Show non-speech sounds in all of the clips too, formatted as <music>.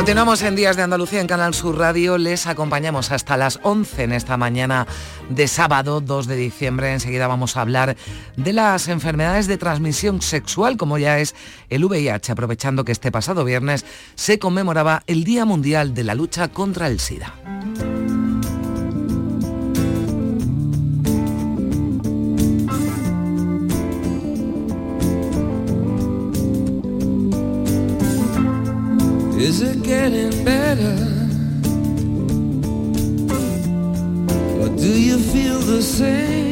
Continuamos en Días de Andalucía en Canal Sur Radio. Les acompañamos hasta las 11 en esta mañana de sábado 2 de diciembre. Enseguida vamos a hablar de las enfermedades de transmisión sexual, como ya es el VIH, aprovechando que este pasado viernes se conmemoraba el Día Mundial de la Lucha contra el SIDA. Is it getting better?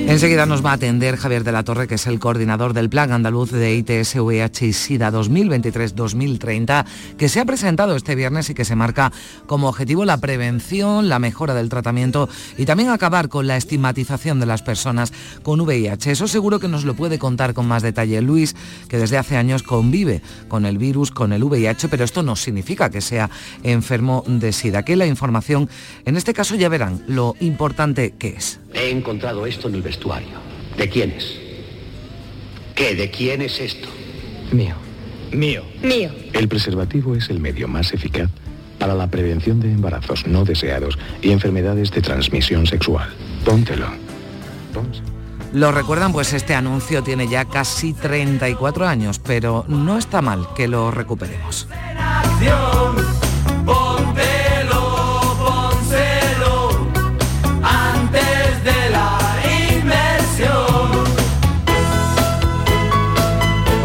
Enseguida nos va a atender Javier de la Torre, que es el coordinador del Plan Andaluz de ITS, VIH y SIDA 2023-2030, que se ha presentado este viernes y que se marca como objetivo la prevención, la mejora del tratamiento y también acabar con la estigmatización de las personas con VIH. Eso seguro que nos lo puede contar con más detalle Luis, que desde hace años convive con el virus, con el VIH, pero esto no significa que sea enfermo de SIDA. Que la información, en este caso ya verán lo importante que es. He encontrado esto en el vestuario. ¿De quién es? ¿Qué? ¿De quién es esto? Mío. Mío. Mío. El preservativo es el medio más eficaz para la prevención de embarazos no deseados y enfermedades de transmisión sexual. Póntelo. Pónselo. Lo recuerdan, pues este anuncio tiene ya casi 34 años, pero no está mal que lo recuperemos.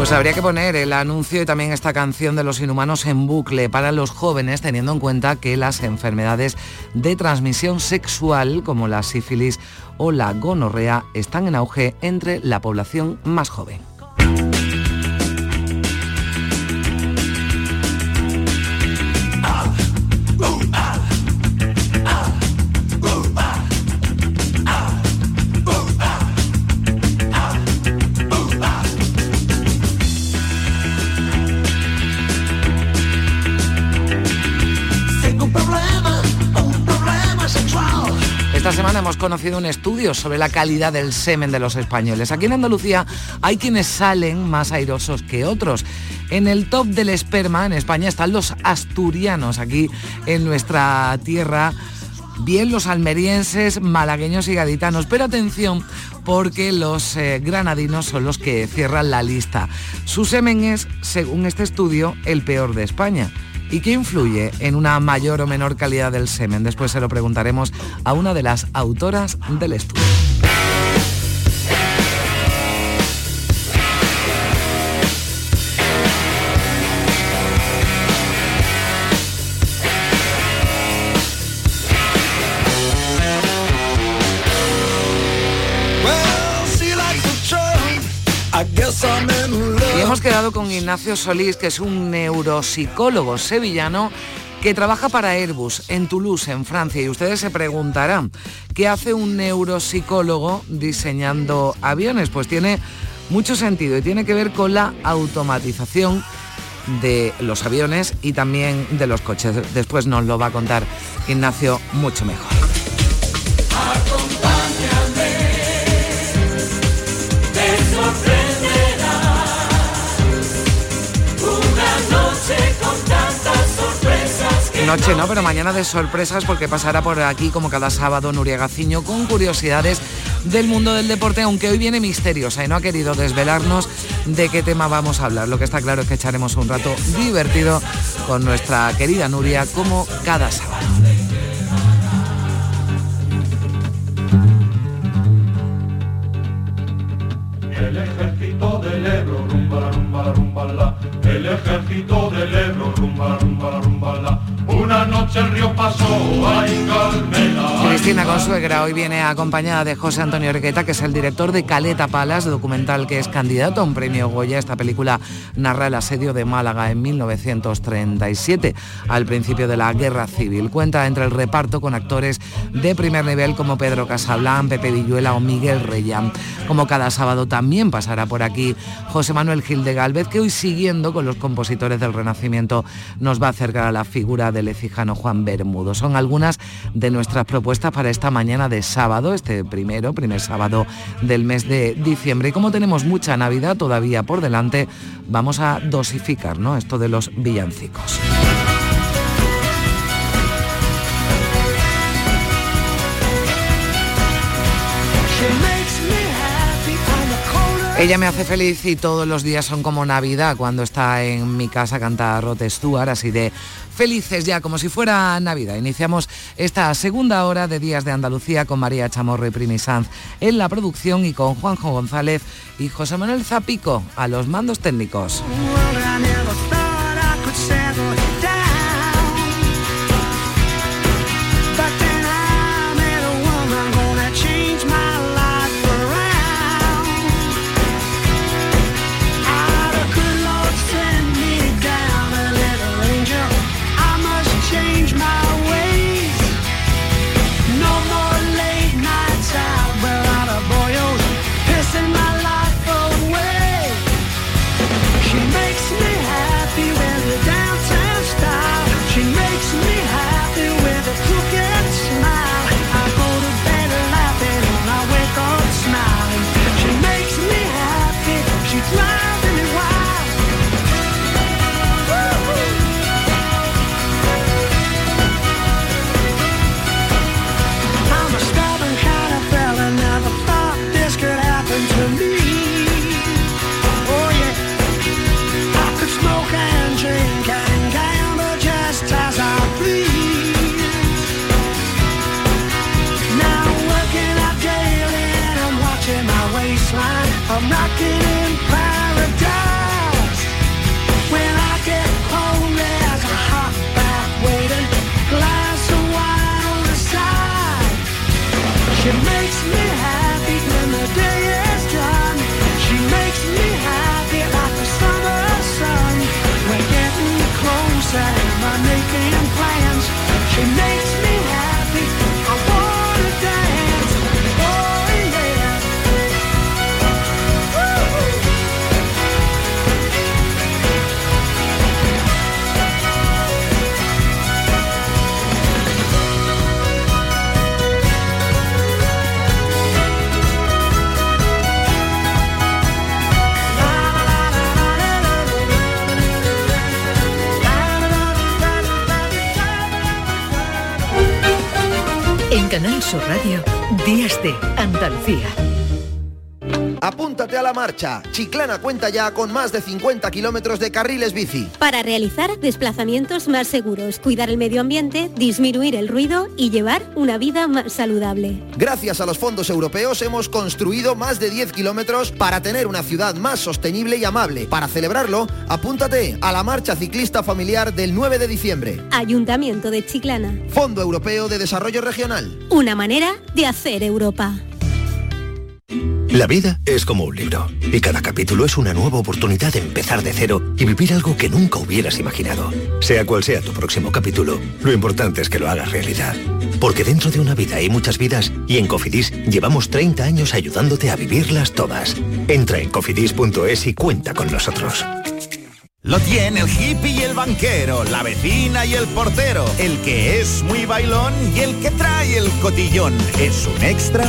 Pues habría que poner el anuncio y también esta canción de los inhumanos en bucle para los jóvenes, teniendo en cuenta que las enfermedades de transmisión sexual, como la sífilis o la gonorrea, están en auge entre la población más joven. Hemos conocido un estudio sobre la calidad del semen de los españoles. Aquí en Andalucía hay quienes salen más airosos que otros. En el top del esperma en España están los asturianos, aquí en nuestra tierra. Bien los almerienses, malagueños y gaditanos, pero atención porque los eh, granadinos son los que cierran la lista. Su semen es, según este estudio, el peor de España. ¿Y qué influye en una mayor o menor calidad del semen? Después se lo preguntaremos a una de las autoras del estudio. Con Ignacio Solís, que es un neuropsicólogo sevillano que trabaja para Airbus en Toulouse, en Francia. Y ustedes se preguntarán, ¿qué hace un neuropsicólogo diseñando aviones? Pues tiene mucho sentido y tiene que ver con la automatización de los aviones y también de los coches. Después nos lo va a contar Ignacio mucho mejor. Noche no, pero mañana de sorpresas porque pasará por aquí como cada sábado Nuria Gaciño con curiosidades del mundo del deporte, aunque hoy viene misteriosa y no ha querido desvelarnos de qué tema vamos a hablar. Lo que está claro es que echaremos un rato divertido con nuestra querida Nuria como cada sábado. El ejército del Ebro, rumba, rumba, rumba, la. El ejército del rumba, rumba. Una noche el río pasó, ay, Carmela. ay, Cristina Consuegra hoy viene acompañada de José Antonio Requeta, que es el director de Caleta Palas, documental que es candidato a un premio Goya. Esta película narra el asedio de Málaga en 1937, al principio de la Guerra Civil. Cuenta entre el reparto con actores de primer nivel como Pedro Casablán, Pepe Villuela o Miguel Reyán. Como cada sábado también pasará por aquí José Manuel Gil de Galvez, que hoy siguiendo con los compositores del Renacimiento nos va a acercar a la figura del ecijano Juan Bermudo. Son algunas de nuestras propuestas para esta mañana de sábado, este primero, primer sábado del mes de diciembre. Y como tenemos mucha Navidad todavía por delante, vamos a dosificar ¿no? esto de los villancicos. Ella me hace feliz y todos los días son como Navidad cuando está en mi casa canta Rod Stewart, así de felices ya, como si fuera Navidad. Iniciamos esta segunda hora de Días de Andalucía con María Chamorro y Primi Sanz en la producción y con Juanjo González y José Manuel Zapico a los mandos técnicos. Radio, Días de Andalucía. A la marcha. Chiclana cuenta ya con más de 50 kilómetros de carriles bici. Para realizar desplazamientos más seguros, cuidar el medio ambiente, disminuir el ruido y llevar una vida más saludable. Gracias a los fondos europeos hemos construido más de 10 kilómetros para tener una ciudad más sostenible y amable. Para celebrarlo, apúntate a la marcha ciclista familiar del 9 de diciembre. Ayuntamiento de Chiclana. Fondo Europeo de Desarrollo Regional. Una manera de hacer Europa. La vida es como un libro y cada capítulo es una nueva oportunidad de empezar de cero y vivir algo que nunca hubieras imaginado. Sea cual sea tu próximo capítulo, lo importante es que lo hagas realidad. Porque dentro de una vida hay muchas vidas y en Cofidis llevamos 30 años ayudándote a vivirlas todas. Entra en cofidis.es y cuenta con nosotros. Lo tiene el hippie y el banquero, la vecina y el portero, el que es muy bailón y el que trae el cotillón. Es un extra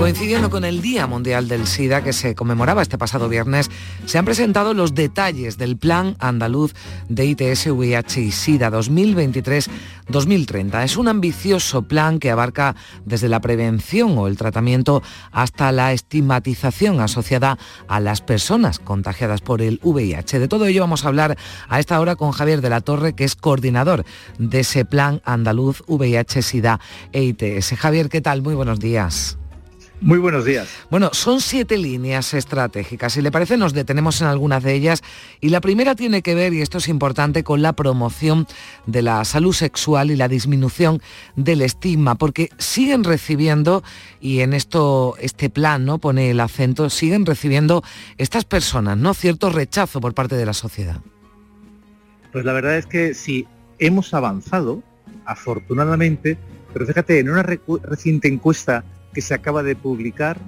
Coincidiendo con el Día Mundial del SIDA que se conmemoraba este pasado viernes, se han presentado los detalles del Plan Andaluz de ITS, VIH y SIDA 2023-2030. Es un ambicioso plan que abarca desde la prevención o el tratamiento hasta la estigmatización asociada a las personas contagiadas por el VIH. De todo ello vamos a hablar a esta hora con Javier de la Torre, que es coordinador de ese Plan Andaluz VIH, SIDA e ITS. Javier, ¿qué tal? Muy buenos días. Muy buenos días. Bueno, son siete líneas estratégicas. Si le parece, nos detenemos en algunas de ellas. Y la primera tiene que ver, y esto es importante, con la promoción de la salud sexual y la disminución del estigma, porque siguen recibiendo, y en esto este plan no pone el acento, siguen recibiendo estas personas, ¿no? Cierto rechazo por parte de la sociedad. Pues la verdad es que sí, hemos avanzado, afortunadamente, pero fíjate, en una reciente encuesta que se acaba de publicar,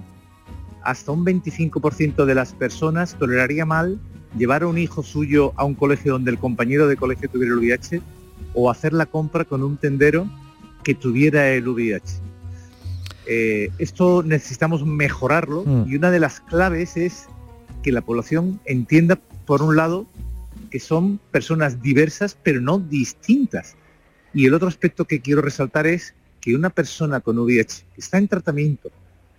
hasta un 25% de las personas toleraría mal llevar a un hijo suyo a un colegio donde el compañero de colegio tuviera el VIH o hacer la compra con un tendero que tuviera el VIH. Eh, esto necesitamos mejorarlo mm. y una de las claves es que la población entienda, por un lado, que son personas diversas pero no distintas. Y el otro aspecto que quiero resaltar es que una persona con VIH que está en tratamiento,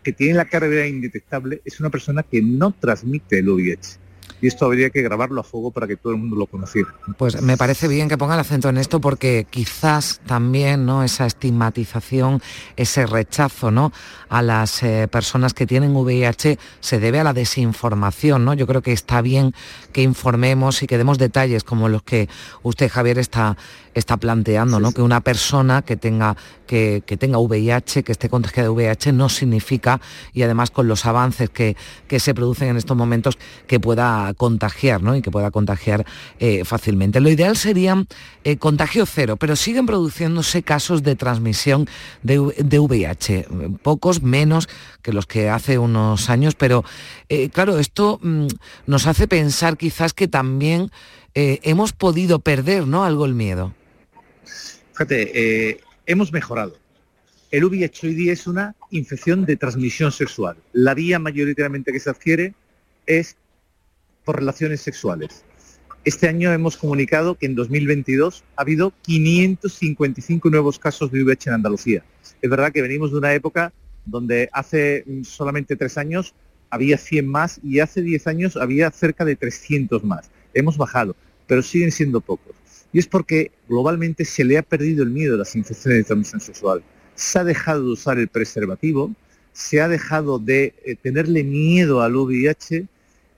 que tiene la carrera indetectable, es una persona que no transmite el VIH y esto habría que grabarlo a fuego para que todo el mundo lo conociera. Pues me parece bien que ponga el acento en esto porque quizás también ¿no? esa estigmatización, ese rechazo ¿no? a las eh, personas que tienen VIH se debe a la desinformación. ¿no? Yo creo que está bien que informemos y que demos detalles como los que usted, Javier, está, está planteando, ¿no? que una persona que tenga, que, que, tenga VIH, que esté contagiada de VIH, no significa, y además con los avances que, que se producen en estos momentos, que pueda contagiar ¿no? y que pueda contagiar eh, fácilmente. Lo ideal sería eh, contagio cero, pero siguen produciéndose casos de transmisión de, VIH, pocos menos que los que hace unos años, pero eh, claro, esto mm, nos hace pensar quizás que también hemos podido perder ¿no? algo el miedo. Fíjate, hemos mejorado. El VIH hoy día es una infección de transmisión sexual. La vía mayoritariamente que se adquiere es por relaciones sexuales. Este año hemos comunicado que en 2022 ha habido 555 nuevos casos de VIH en Andalucía. Es verdad que venimos de una época donde hace solamente tres años había 100 más y hace 10 años había cerca de 300 más. Hemos bajado, pero siguen siendo pocos. Y es porque globalmente se le ha perdido el miedo a las infecciones de transmisión sexual. Se ha dejado de usar el preservativo, se ha dejado de eh, tenerle miedo al VIH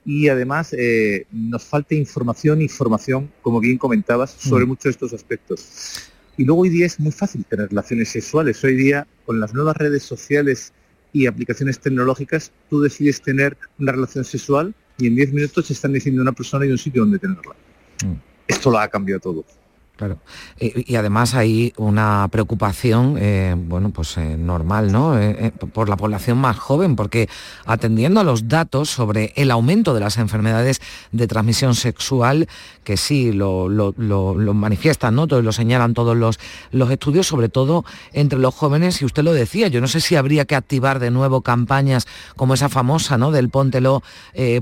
y además eh, nos falta información y formación, como bien comentabas, sobre mm. muchos de estos aspectos. Y luego hoy día es muy fácil tener relaciones sexuales. Hoy día, con las nuevas redes sociales y aplicaciones tecnológicas, tú decides tener una relación sexual y en 10 minutos te están diciendo una persona y un sitio donde tenerla. Mm. Esto lo ha cambiado todo. Claro. Y, además hay una preocupación, eh, bueno, pues eh, normal, ¿no? Eh, por la población más joven, porque atendiendo a los datos sobre el aumento de las enfermedades de transmisión sexual, que sí lo, manifiestan, ¿no? Todos lo señalan todos los, los estudios, sobre todo entre los jóvenes, y usted lo decía, yo no sé si habría que activar de nuevo campañas como esa famosa, ¿no? Del póntelo,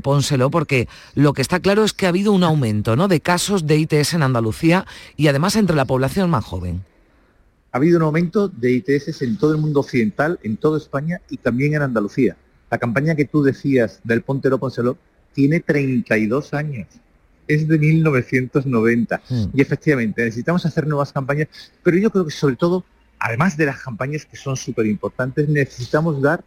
pónselo, porque lo que está claro es que ha habido un aumento, ¿no? De casos de ITS en Andalucía además entre la población más joven. Ha habido un aumento de ITS en todo el mundo occidental, en toda España y también en Andalucía. La campaña que tú decías del Pontero Ponceló tiene 32 años. Es de 1990. Mm. Y efectivamente, necesitamos hacer nuevas campañas, pero yo creo que sobre todo, además de las campañas que son súper importantes, necesitamos dar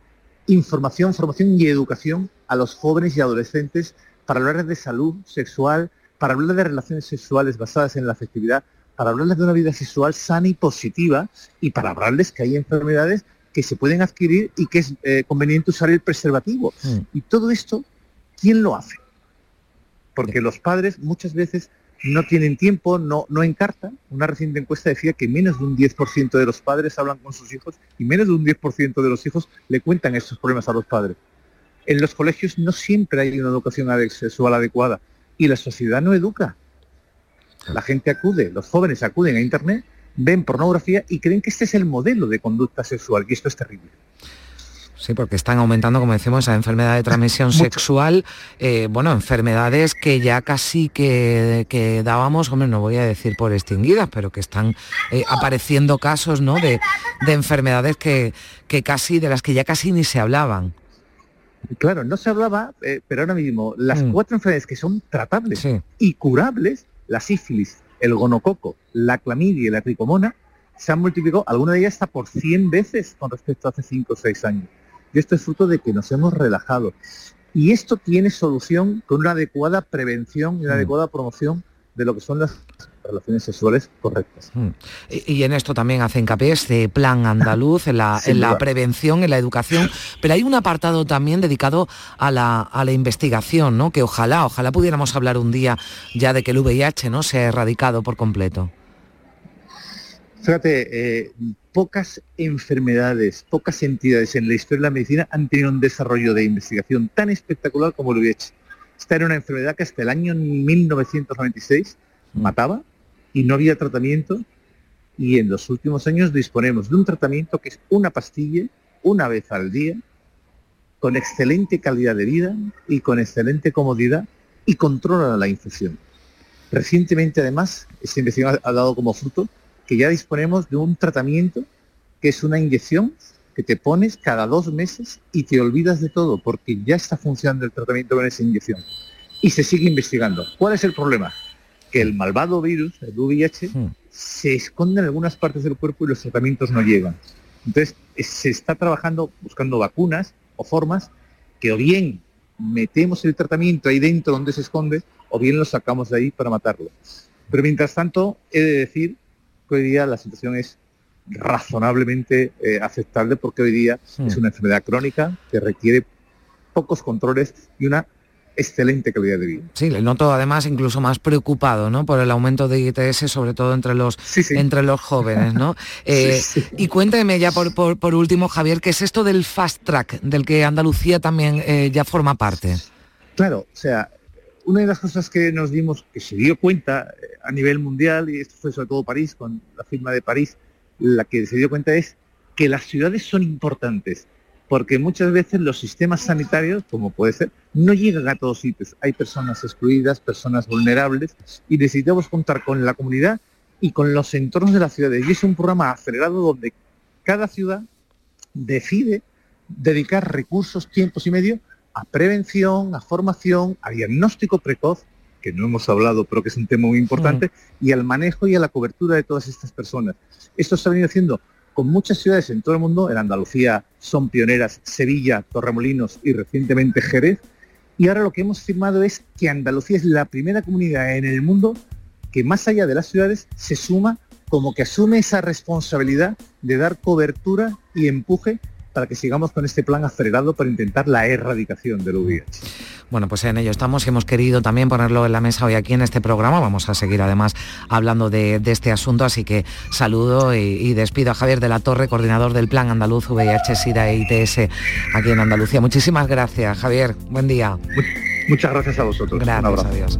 información, formación y educación a los jóvenes y adolescentes para hablar de salud sexual, para hablar de relaciones sexuales basadas en la afectividad, para hablarles de una vida sexual sana y positiva y para hablarles que hay enfermedades que se pueden adquirir y que es eh, conveniente usar el preservativo. Mm. Y todo esto, ¿quién lo hace? Porque los padres muchas veces no tienen tiempo, no, no encartan. Una reciente encuesta decía que menos de un 10% de los padres hablan con sus hijos y menos de un 10% de los hijos le cuentan estos problemas a los padres. En los colegios no siempre hay una educación sexual adecuada y la sociedad no educa. La gente acude, los jóvenes acuden a Internet, ven pornografía y creen que este es el modelo de conducta sexual, y esto es terrible. Sí, porque están aumentando, como decimos, esa enfermedad de transmisión <laughs> sexual, eh, bueno, enfermedades que ya casi que, dábamos, hombre, no voy a decir por extinguidas, pero que están eh, apareciendo casos, ¿no? De, enfermedades que, que casi, de las que ya casi ni se hablaban. Claro, no se hablaba, eh, pero ahora mismo las mm. cuatro enfermedades que son tratables y curables, la sífilis, el gonococo, la clamidia y la tricomona, se han multiplicado, alguna de ellas hasta por 100 veces con respecto a hace 5 o 6 años. Y esto es fruto de que nos hemos relajado. Y esto tiene solución con una adecuada prevención y una mm. adecuada promoción de lo que son las relaciones sexuales correctas. Mm. Y, en esto también hace hincapié este plan andaluz, en la, <laughs> prevención, en la educación, pero hay un apartado también dedicado a la, a la, investigación, ¿no? que ojalá, ojalá pudiéramos hablar un día ya de que el VIH ¿no? se ha erradicado por completo. Fíjate, eh, pocas enfermedades, pocas entidades en la historia de la medicina han tenido un desarrollo de investigación tan espectacular como el VIH. Esta era una enfermedad que hasta el año 1996 mm. mataba y no había tratamiento y en los últimos años disponemos de un tratamiento que es una pastilla una vez al día con excelente calidad de vida y con excelente comodidad y controla la infección. Recientemente además esta investigación ha dado como fruto que ya disponemos de un tratamiento que es una inyección que te pones cada dos meses y te olvidas de todo porque ya está funcionando el tratamiento con esa inyección. Y se sigue investigando. ¿Cuál es el problema? Que el malvado virus, el VIH, hmm. se esconde en algunas partes del cuerpo y los tratamientos no llegan. Entonces, se está trabajando buscando vacunas o formas que o bien metemos el tratamiento ahí dentro donde se esconde o bien lo sacamos de ahí para matarlo. Pero mientras tanto, he de decir hoy día la situación es razonablemente eh, aceptable porque hoy día es hmm. una enfermedad crónica que requiere pocos controles y una excelente calidad de vida. Sí, le noto además incluso más preocupado ¿no? por el aumento de ITS, sobre todo entre los, Entre los jóvenes. ¿no? <laughs> Eh, y cuénteme ya por, por, último, Javier, ¿qué es esto del fast track, del que Andalucía también eh, ya forma parte? Claro, o sea, una de las cosas que nos dimos, que se dio cuenta eh, a nivel mundial, y esto fue sobre todo París, con la firma de París, la que se dio cuenta es que las ciudades son importantes, porque muchas veces los sistemas sanitarios, como puede ser, no llegan a todos sitios. Hay personas excluidas, personas vulnerables, y necesitamos contar con la comunidad y con los entornos de las ciudades. Y es un programa acelerado donde cada ciudad decide dedicar recursos, tiempos y medios a prevención, a formación, a diagnóstico precoz, que no hemos hablado, pero que es un tema muy importante, y al manejo y a la cobertura de todas estas personas. Esto se ha venido haciendo con muchas ciudades en todo el mundo, en Andalucía son pioneras Sevilla, Torremolinos y recientemente Jerez, y ahora lo que hemos firmado es que Andalucía es la primera comunidad en el mundo que más allá de las ciudades se suma como que asume esa responsabilidad de dar cobertura y empuje para que sigamos con este plan acelerado para intentar la erradicación del VIH. Bueno, pues en ello estamos y hemos querido también ponerlo en la mesa hoy aquí en este programa. Vamos a seguir además hablando de, este asunto, así que saludo y, despido a Javier de la Torre, coordinador del Plan Andaluz VIH, SIDA e ITS aquí en Andalucía. Muchísimas gracias, Javier. Buen día. Muchas gracias a vosotros. Gracias, adiós.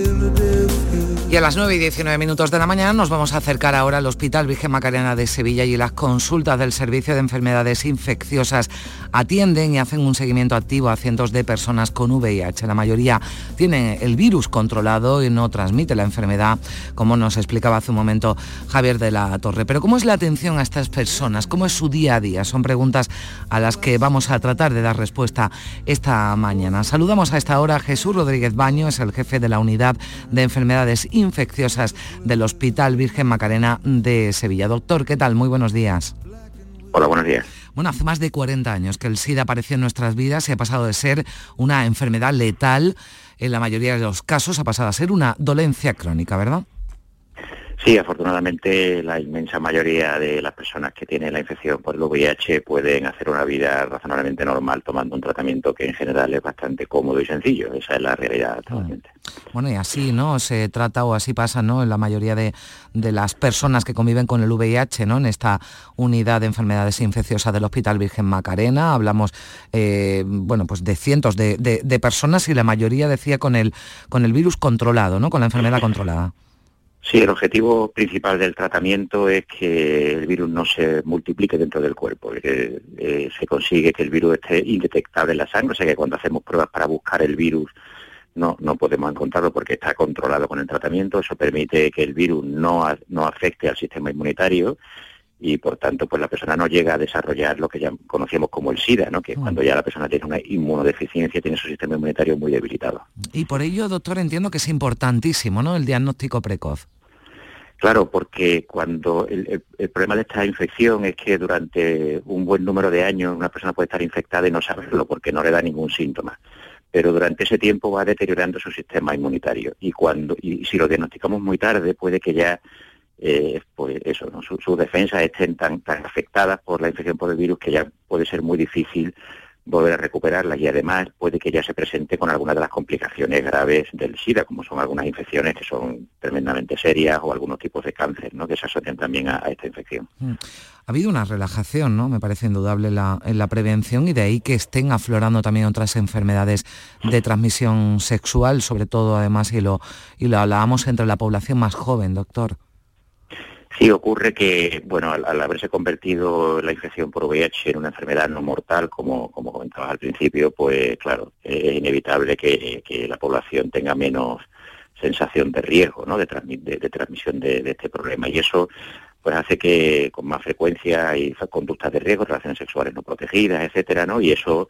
Y a las 9 y 19 minutos de la mañana nos vamos a acercar ahora al Hospital Virgen Macarena de Sevilla y las consultas del Servicio de Enfermedades Infecciosas atienden y hacen un seguimiento activo a cientos de personas con VIH. La mayoría tienen el virus controlado y no transmite la enfermedad, como nos explicaba hace un momento Javier de la Torre. Pero ¿cómo es la atención a estas personas? ¿Cómo es su día a día? Son preguntas a las que vamos a tratar de dar respuesta esta mañana. Saludamos a esta hora a Jesús Rodríguez Baño, es el jefe de la Unidad de Enfermedades Infecciosas infecciosas del Hospital Virgen Macarena de Sevilla. Doctor, ¿qué tal? Muy buenos días. Hola, buenos días. Bueno, hace más de 40 años que el SIDA apareció en nuestras vidas y ha pasado de ser una enfermedad letal, en la mayoría de los casos ha pasado a ser una dolencia crónica, ¿verdad? Sí, afortunadamente la inmensa mayoría de las personas que tienen la infección por el VIH pueden hacer una vida razonablemente normal tomando un tratamiento que en general es bastante cómodo y sencillo. Esa es la realidad actualmente. Bueno, y así, ¿no? Se trata o así pasa, ¿no? En la mayoría de, de las personas que conviven con el VIH, ¿no? En esta unidad de enfermedades infecciosas del Hospital Virgen Macarena. Hablamos, eh, bueno, pues de cientos de, de- de personas y la mayoría decía con el, con el virus controlado, ¿no? Con la enfermedad controlada. Sí, el objetivo principal del tratamiento es que el virus no se multiplique dentro del cuerpo, que eh, se consigue que el virus esté indetectable en la sangre, o sea que cuando hacemos pruebas para buscar el virus no, no podemos encontrarlo porque está controlado con el tratamiento, eso permite que el virus no, no afecte al sistema inmunitario y por tanto pues la persona no llega a desarrollar lo que ya conocíamos como el SIDA, ¿no? que es cuando ya la persona tiene una inmunodeficiencia, tiene su sistema inmunitario muy debilitado. Y por ello, doctor, entiendo que es importantísimo, ¿no? El diagnóstico precoz. Claro, porque cuando el, el- el problema de esta infección es que durante un buen número de años una persona puede estar infectada y no saberlo porque no le da ningún síntoma. Pero durante ese tiempo va deteriorando su sistema inmunitario y cuando y si lo diagnosticamos muy tarde puede que ya eh, pues eso, ¿no? Su- sus defensas estén tan, tan afectadas por la infección por el virus que ya puede ser muy difícil volver a recuperarlas y además puede que ya se presente con algunas de las complicaciones graves del SIDA, como son algunas infecciones que son tremendamente serias o algunos tipos de cáncer, ¿no? que se asocian también a, a esta infección. Mm. Ha habido una relajación, ¿no? Me parece indudable la- en la prevención y de ahí que estén aflorando también otras enfermedades de transmisión sexual, sobre todo además, y lo, y lo hablábamos entre la población más joven, doctor. Sí, ocurre que, bueno, al, al haberse convertido la infección por VIH en una enfermedad no mortal, como, como comentabas al principio, pues claro, es inevitable que, que la población tenga menos sensación de riesgo, ¿no? De, de- de transmisión de, de este problema. Y eso pues hace que con más frecuencia hay conductas de riesgo, relaciones sexuales no protegidas, etcétera, ¿no? Y eso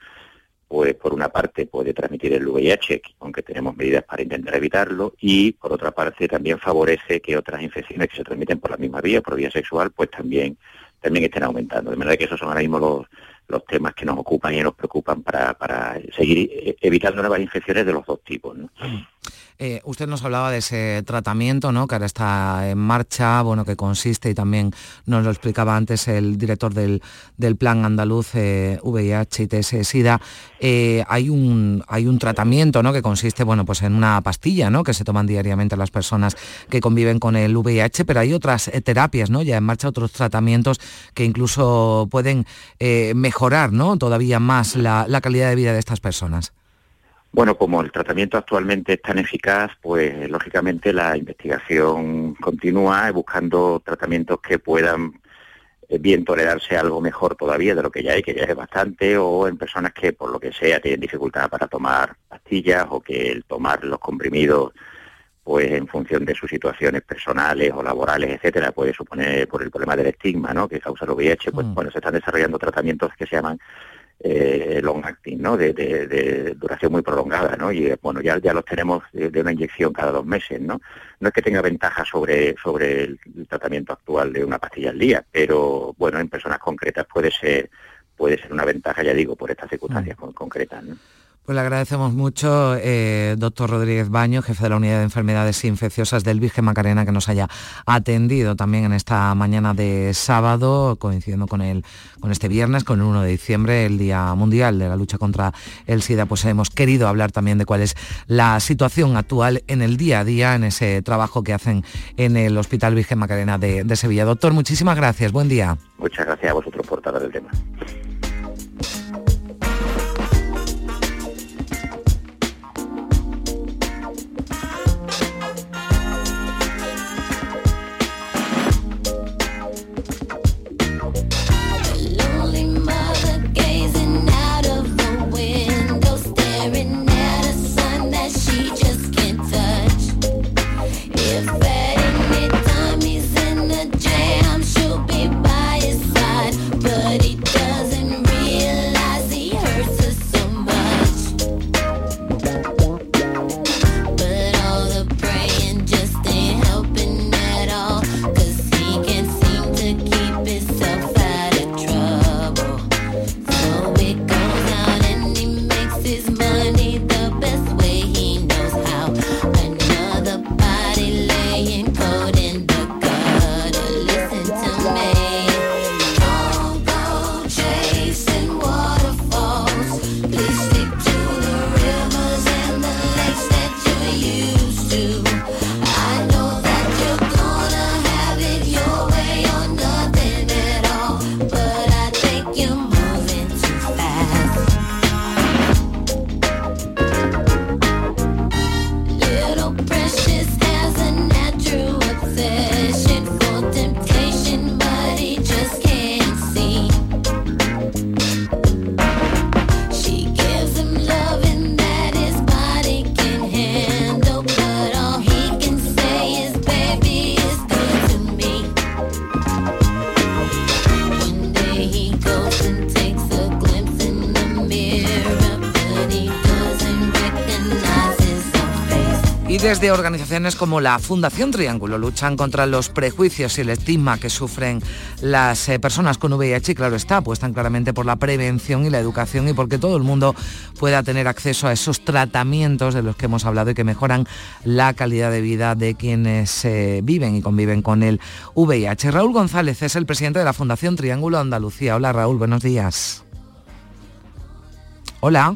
pues por una parte puede transmitir el VIH, aunque tenemos medidas para intentar evitarlo, y por otra parte también favorece que otras infecciones que se transmiten por la misma vía, por vía sexual, pues también, también estén aumentando. De manera que esos son ahora mismo los, los temas que nos ocupan y nos preocupan para, para seguir eh, evitando nuevas infecciones de los dos tipos. ¿no? Eh, usted nos hablaba de ese tratamiento, ¿no? Que ahora está en marcha, bueno, que consiste y también nos lo explicaba antes el director del, del Plan Andaluz eh, VIH y TS-SIDA. Eh, hay un hay un tratamiento, ¿no? Que consiste, bueno, pues en una pastilla, ¿no? Que se toman diariamente las personas que conviven con el VIH, pero hay otras eh, terapias, ¿no? Ya en marcha otros tratamientos que incluso pueden mejorar, ¿no? Todavía más la, la calidad de vida de estas personas. Bueno, como el tratamiento actualmente es tan eficaz, pues lógicamente la investigación continúa buscando tratamientos que puedan eh, bien tolerarse algo mejor todavía de lo que ya hay, que ya es bastante, o en personas que por lo que sea tienen dificultad para tomar pastillas o que el tomar los comprimidos pues en función de sus situaciones personales o laborales, etcétera, puede suponer por el problema del estigma, ¿no? que causa el VIH, pues bueno, se están desarrollando tratamientos que se llaman eh, long acting, ¿no? De, de- de duración muy prolongada, ¿no? Y bueno, ya, ya los tenemos de, de una inyección cada dos meses, ¿no? No es que tenga ventaja sobre, sobre el, el tratamiento actual de una pastilla al día, pero bueno, en personas concretas puede ser, puede ser una ventaja, ya digo, por estas circunstancias con- concretas, ¿no? Pues le agradecemos mucho, eh, doctor Rodríguez Baño, jefe de la Unidad de Enfermedades Infecciosas del Virgen Macarena, que nos haya atendido también en esta mañana de sábado, coincidiendo con, el, con este viernes, con el 1 de diciembre, el Día Mundial de la Lucha contra el SIDA. Pues hemos querido hablar también de cuál es la situación actual en el día a día, en ese trabajo que hacen en el Hospital Virgen Macarena de, Sevilla. Doctor, muchísimas gracias. Buen día. Muchas gracias a vosotros por tratar el tema. Desde organizaciones como la Fundación Triángulo luchan contra los prejuicios y el estigma que sufren las eh, personas con VIH y claro está, apuestan claramente por la prevención y la educación y porque todo el mundo pueda tener acceso a esos tratamientos de los que hemos hablado y que mejoran la calidad de vida de quienes eh, viven y conviven con el VIH. Raúl González es el presidente de la Fundación Triángulo Andalucía. Hola Raúl, buenos días. Hola.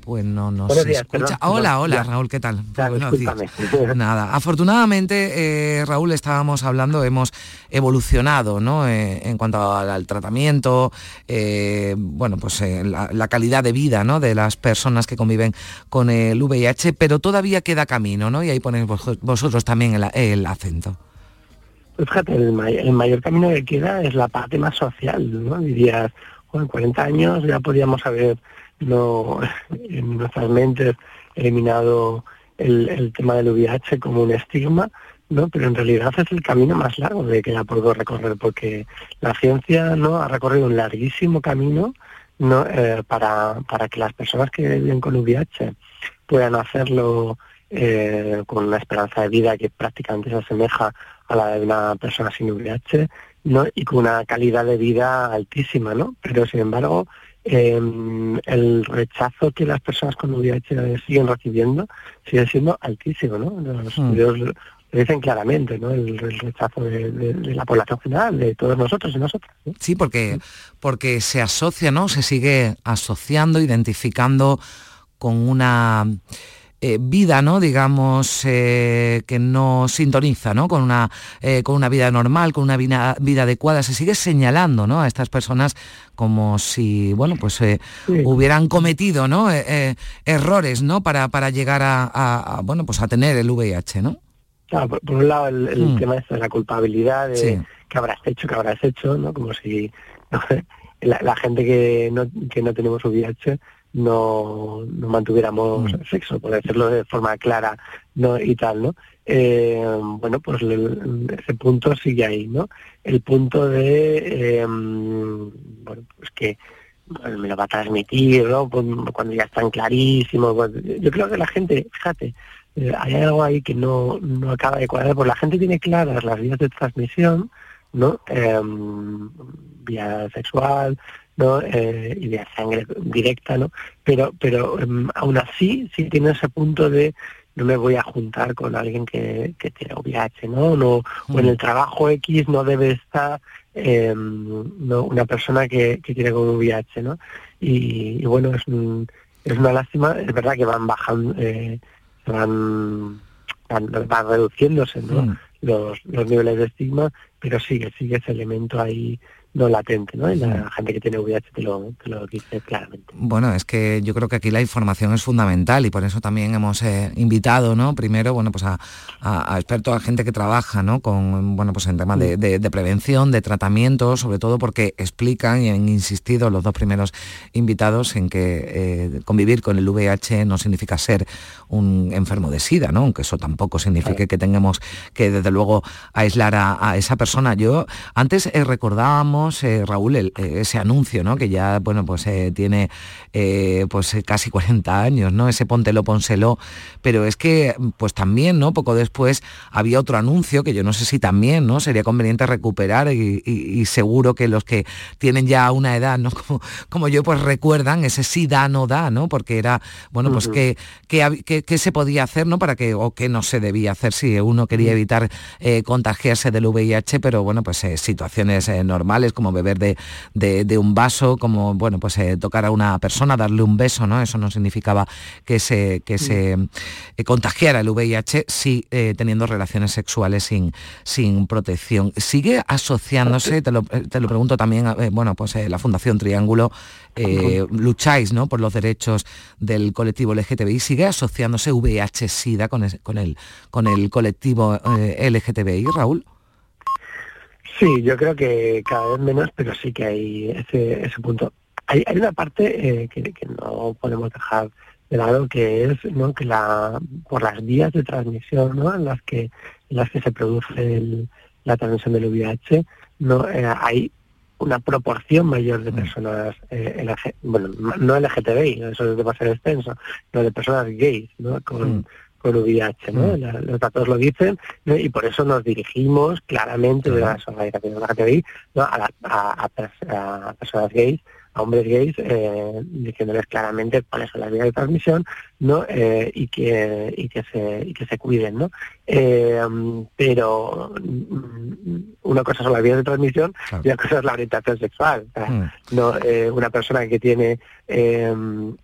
Pues no, no se días, escucha. perdón, hola, hola, ya. Raúl, ¿qué tal? Ya, Buenos días. <laughs> Nada, afortunadamente, eh, Raúl, estábamos hablando, hemos evolucionado ¿no? Eh, en cuanto al, al tratamiento, eh, bueno, pues la, la calidad de vida ¿no? de las personas que conviven con el VIH, pero todavía queda camino, ¿no? Y ahí ponéis vos- vosotros también el, el acento. Pues fíjate, el, may- el mayor camino que queda es la parte más social, ¿no? Dirías, bueno, en 40 años ya podríamos haber no, <laughs> en nuestras mentes eliminado el, el tema del VIH como un estigma, ¿no? Pero en realidad es el camino más largo de que ya puedo recorrer, porque la ciencia no ha recorrido un larguísimo camino ¿no? Eh, para, para que las personas que viven con VIH puedan hacerlo eh, con una esperanza de vida que prácticamente se asemeja a la de una persona sin VIH, ¿no? Y con una calidad de vida altísima, ¿no? Pero sin embargo, eh, el rechazo que las personas con VIH siguen recibiendo sigue siendo altísimo, ¿no? Los estudios lo dicen claramente, ¿no? El, el rechazo de, de- de la población general, de todos nosotros y nosotras. ¿no? Sí, porque, porque se asocia, ¿no? Se sigue asociando, identificando con una eh, vida, ¿no? Digamos, eh, que no sintoniza, ¿no? Con una, eh, con una vida normal, con una vida, vida adecuada. Se sigue señalando, ¿no? A estas personas como si, bueno, pues eh, hubieran cometido, ¿no? Eh, errores, ¿no? Para, para llegar a, a- a, bueno, pues a tener el VIH, ¿no? Claro, por, por un lado el, el Mm. tema este de la culpabilidad de Sí. qué habrás hecho, qué habrás hecho, ¿no? Como si no <laughs> sé, la, la gente que no, que no tenemos VIH no, no mantuviéramos sexo, por decirlo de forma clara, ¿no? Y tal, ¿no? Eh, bueno, pues el- ese punto sigue ahí, ¿no? El punto de, eh, bueno, pues que bueno, me lo va a transmitir, ¿no? Pues Cuando ya están clarísimos. cuando- Yo creo que la gente, fíjate, eh, hay algo ahí que no, no acaba de cuadrar, porque la gente tiene claras las vías de transmisión, ¿no? Vía sexual, ¿no? Eh, y vía sangre directa, ¿no? Pero, pero em, aún así sí tiene ese punto de no me voy a juntar con alguien que, que tiene VIH, ¿no? no O en el trabajo X no debe estar eh, no, una persona que, que tiene con VIH, ¿no? Y, y bueno, es, un- es una lástima, es verdad que van bajando, eh, van, van, van reduciéndose, ¿no? Mm. Los, los niveles de estigma, pero sigue, sigue ese elemento ahí no latente, ¿no? Y la gente que tiene VIH te lo, te lo dice claramente. Bueno, es que yo creo que aquí la información es fundamental y por eso también hemos eh, invitado, ¿no? Primero, bueno, pues a, a- a expertos, a gente que trabaja, ¿no? Con, bueno, pues en temas de, de- de prevención, de tratamiento, sobre todo porque explican y han insistido los dos primeros invitados en que eh, convivir con el VIH no significa ser un enfermo de SIDA, ¿no? Aunque eso tampoco signifique que tengamos que, desde luego, aislar a, a esa persona. Yo, antes eh, recordábamos, eh, Raúl, el- eh, ese anuncio, ¿no? Que ya, bueno, pues eh, tiene eh, pues casi <laughs> 40 años, ¿no? Ese póntelo, pónselo. Pero es que, pues también, ¿no? Poco después había otro anuncio que yo no sé si también, ¿no? Sería conveniente recuperar y, y- y seguro que los que tienen ya una edad, ¿no? <laughs> Como, como yo, pues recuerdan ese sí da, no da, ¿no? Porque era, bueno, pues Ujú. que, que, hab- que- que se podía hacer, ¿no? Para que, o que no se debía hacer si uno quería evitar contagiarse del VIH, pero bueno, pues situaciones eh, como beber de, de- de un vaso, como, bueno, pues eh, tocar a una persona, darle un beso, ¿no? Eso no significaba que se, que se eh, contagiara el VIH, sí eh, teniendo relaciones sexuales sin, sin protección. ¿Sigue asociándose, te lo, te lo pregunto también, bueno, pues la Fundación Triángulo, lucháis ¿no? por los derechos del colectivo LGTBI, ¿sigue asociándose VIH-Sida con, el, con el colectivo LGTBI, Raúl? Sí, yo creo que cada vez menos, pero sí que hay ese, ese punto. Hay, hay una parte eh, que, que no podemos dejar de lado que es ¿no? que la por las vías de transmisión ¿no? en las que en las que se produce el- la transmisión del VIH no Eh, hay una proporción mayor de personas, eh, LG bueno, no LGTBI, eso a ser extenso, no de personas gays, ¿no? Con, con VIH, ¿no? La- los datos lo dicen ¿no? y por eso nos dirigimos claramente de las organizaciones LGTBI ¿no? a, la- a- a pers- a personas gays, a hombres gays, eh, diciéndoles claramente cuáles son las vías de transmisión, ¿no? Eh, y que y que se y que se cuiden, ¿no? Eh, mm, pero mm, una cosa son las vías de transmisión y otra cosa es la orientación sexual. O sea, no eh, una persona que tiene eh,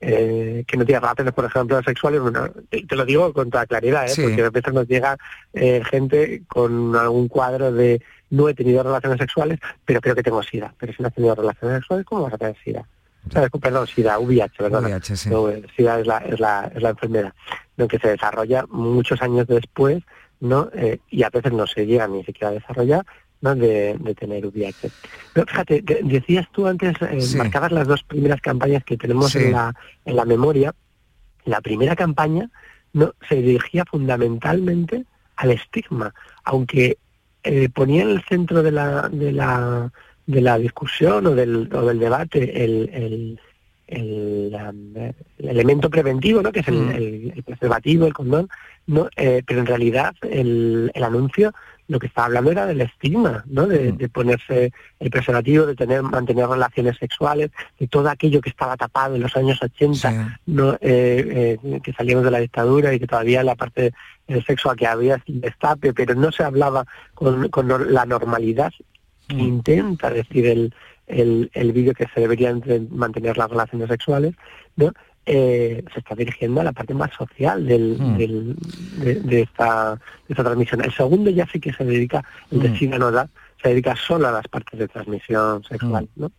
eh, que no tiene relaciones por ejemplo sexuales bueno, te, te lo digo con toda claridad ¿eh? Sí. porque a veces nos llega eh, gente con algún cuadro de no he tenido relaciones sexuales pero creo que tengo sida pero si no has tenido relaciones sexuales ¿cómo vas a tener sida? ¿Sabes? Perdón, SIDA, VIH, ¿verdad? VIH, sí. No, el SIDA es la, es la, es la enfermedad ¿no? que se desarrolla muchos años después ¿no? Eh, y a veces no se llega ni siquiera a desarrollar ¿no? de, de tener VIH. Pero fíjate, decías tú antes, eh, Sí. marcabas las dos primeras campañas que tenemos Sí. en, la, en la memoria. La primera campaña no se dirigía fundamentalmente al estigma, aunque eh, ponía en el centro de la, de la, de la discusión o del, o del debate el, el, el, el elemento preventivo, ¿no? que es el, Mm. el- el preservativo, el condón, ¿no? Eh, pero en realidad el, el anuncio lo que estaba hablando era del estigma, ¿no? de, de ponerse el preservativo, de tener mantener relaciones sexuales, de todo aquello que estaba tapado en los años 80, ¿no? Eh, eh, que salíamos de la dictadura y que todavía la parte eh, sexual que había destape, pero no se hablaba con, la normalidad que intenta decir el, el, el vídeo que se deberían de mantener las relaciones sexuales, ¿no? Eh, se está dirigiendo a la parte más social del, Mm. del- de, de esta, de esta transmisión. El segundo ya sí que se dedica, el de Mm. Se dedica solo a las partes de transmisión sexual, ¿no?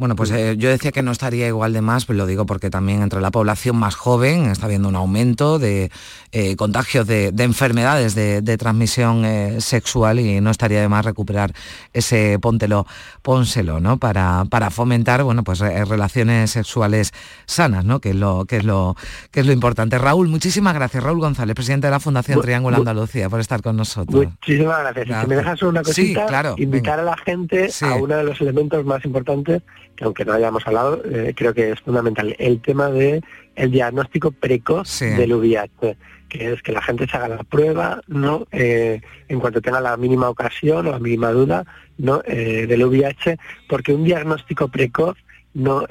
Bueno, pues eh, yo decía que no estaría igual de más, pues lo digo porque también entre la población más joven está habiendo un aumento de eh, contagios de, de enfermedades de, de transmisión eh, sexual y no estaría de más recuperar ese póntelo, pónselo, ¿no? Para, para fomentar, bueno, pues relaciones sexuales sanas, ¿no? Que es lo, que es lo, que es lo importante. Raúl, muchísimas gracias. Raúl González, presidente de la Fundación Bu- Triángulo Andalucía, por estar con nosotros. Muchísimas gracias. Si me dejas una Sí, cosita, claro, invitar a la gente a uno de los elementos más importantes, que aunque no hayamos hablado, eh, creo que es fundamental, el tema de el diagnóstico precoz del VIH, que es que la gente se haga la prueba, no Eh, en cuanto tenga la mínima ocasión o la mínima duda, no Eh, del VIH, porque un diagnóstico precoz no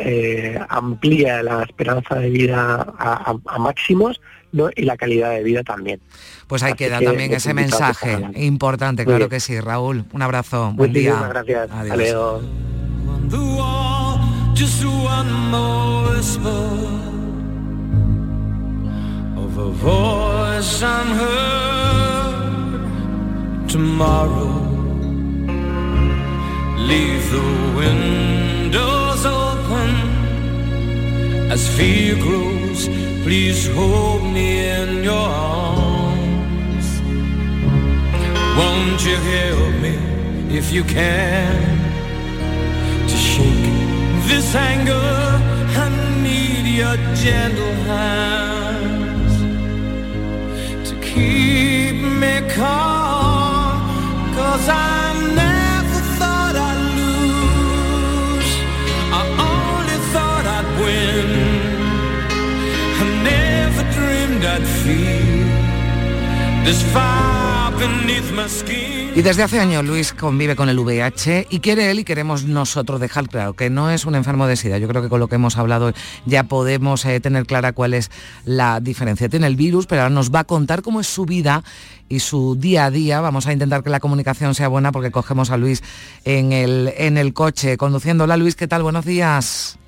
amplía la esperanza de vida a, a- a máximos, no y la calidad de vida también. Pues ahí Así queda que también ese mensaje importante, Muy claro bien. que sí. Raúl, un abrazo, buen día. Gracias. Adiós. The wall, just one more whisper of a voice unheard. Tomorrow, leave the windows open as fear grows. Please hold me in your arms. Won't you help me if you can? This anger. I need your gentle hands to keep me calm. Cause I never thought I'd lose. I only thought I'd win. I never dreamed I'd feel this fire beneath my skin. Y desde hace años Luis convive con el VIH y quiere él y queremos nosotros dejar claro que no es un enfermo de SIDA. Yo creo que con lo que hemos hablado ya podemos eh, tener clara cuál es la diferencia. Tiene el virus, pero ahora nos va a contar cómo es su vida y su día a día. Vamos a intentar que la comunicación sea buena porque cogemos a Luis en el, en el coche conduciendo. Hola Luis, ¿qué tal? Buenos días.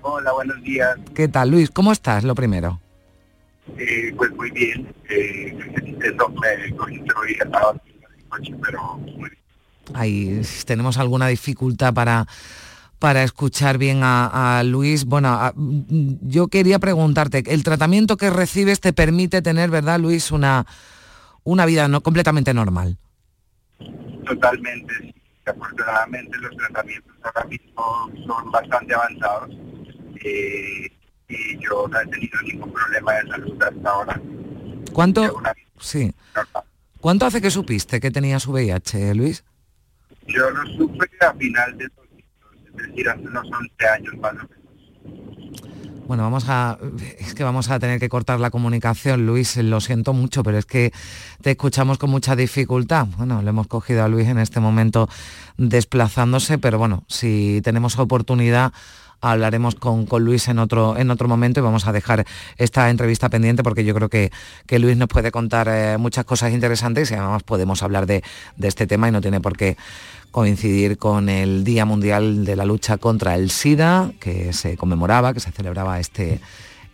Hola, buenos días. ¿Qué tal Luis? ¿Cómo estás? Lo primero. Eh, pues muy bien. Eh, me pero. Ahí tenemos alguna dificultad para para escuchar bien a, a Luis. Bueno, a- yo quería preguntarte, el tratamiento que recibes te permite tener, ¿verdad, Luis, una, una vida no completamente normal? totalmente. sí. Afortunadamente los tratamientos ahora mismo son bastante avanzados eh, y yo no he tenido ningún problema de salud hasta ahora. ¿Cuánto? Sí. ¿Cuánto hace que supiste que tenías VIH, Luis? Yo lo supe a final de 2002, es decir, hace unos 11 años más o menos. Bueno, vamos a es que vamos a tener que cortar la comunicación, Luis, lo siento mucho, pero es que te escuchamos con mucha dificultad. Bueno, le hemos cogido a Luis en este momento desplazándose, pero bueno, si tenemos oportunidad hablaremos con, con Luis en otro, en otro momento y vamos a dejar esta entrevista pendiente porque yo creo que, que Luis nos puede contar eh, muchas cosas interesantes y además podemos hablar de, de este tema y no tiene por qué coincidir con el Día Mundial de la Lucha contra el SIDA, que se conmemoraba, que se celebraba este,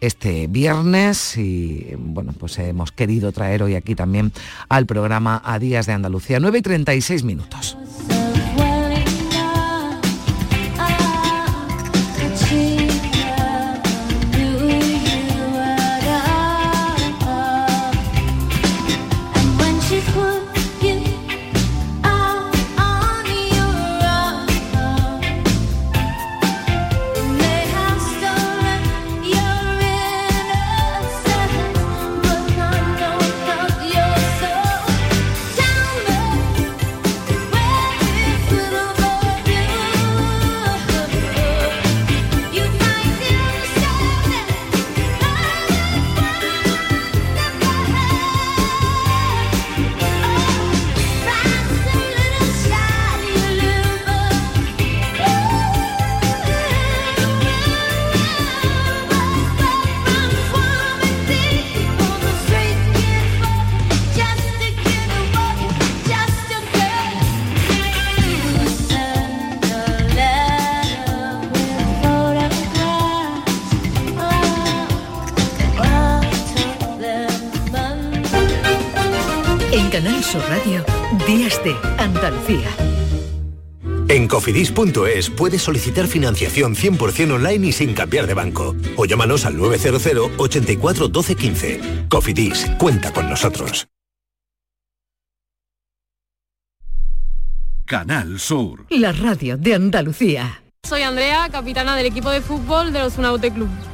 este viernes y bueno, pues hemos querido traer hoy aquí también al programa A Días de Andalucía. 9 y 36 minutos. cofidis.es puedes solicitar financiación 100% online y sin cambiar de banco. O llámanos al 900 84 12 15. Cofidis, cuenta con nosotros. Canal Sur. La radio de Andalucía. Soy Andrea, capitana del equipo de fútbol de los Unaute Club.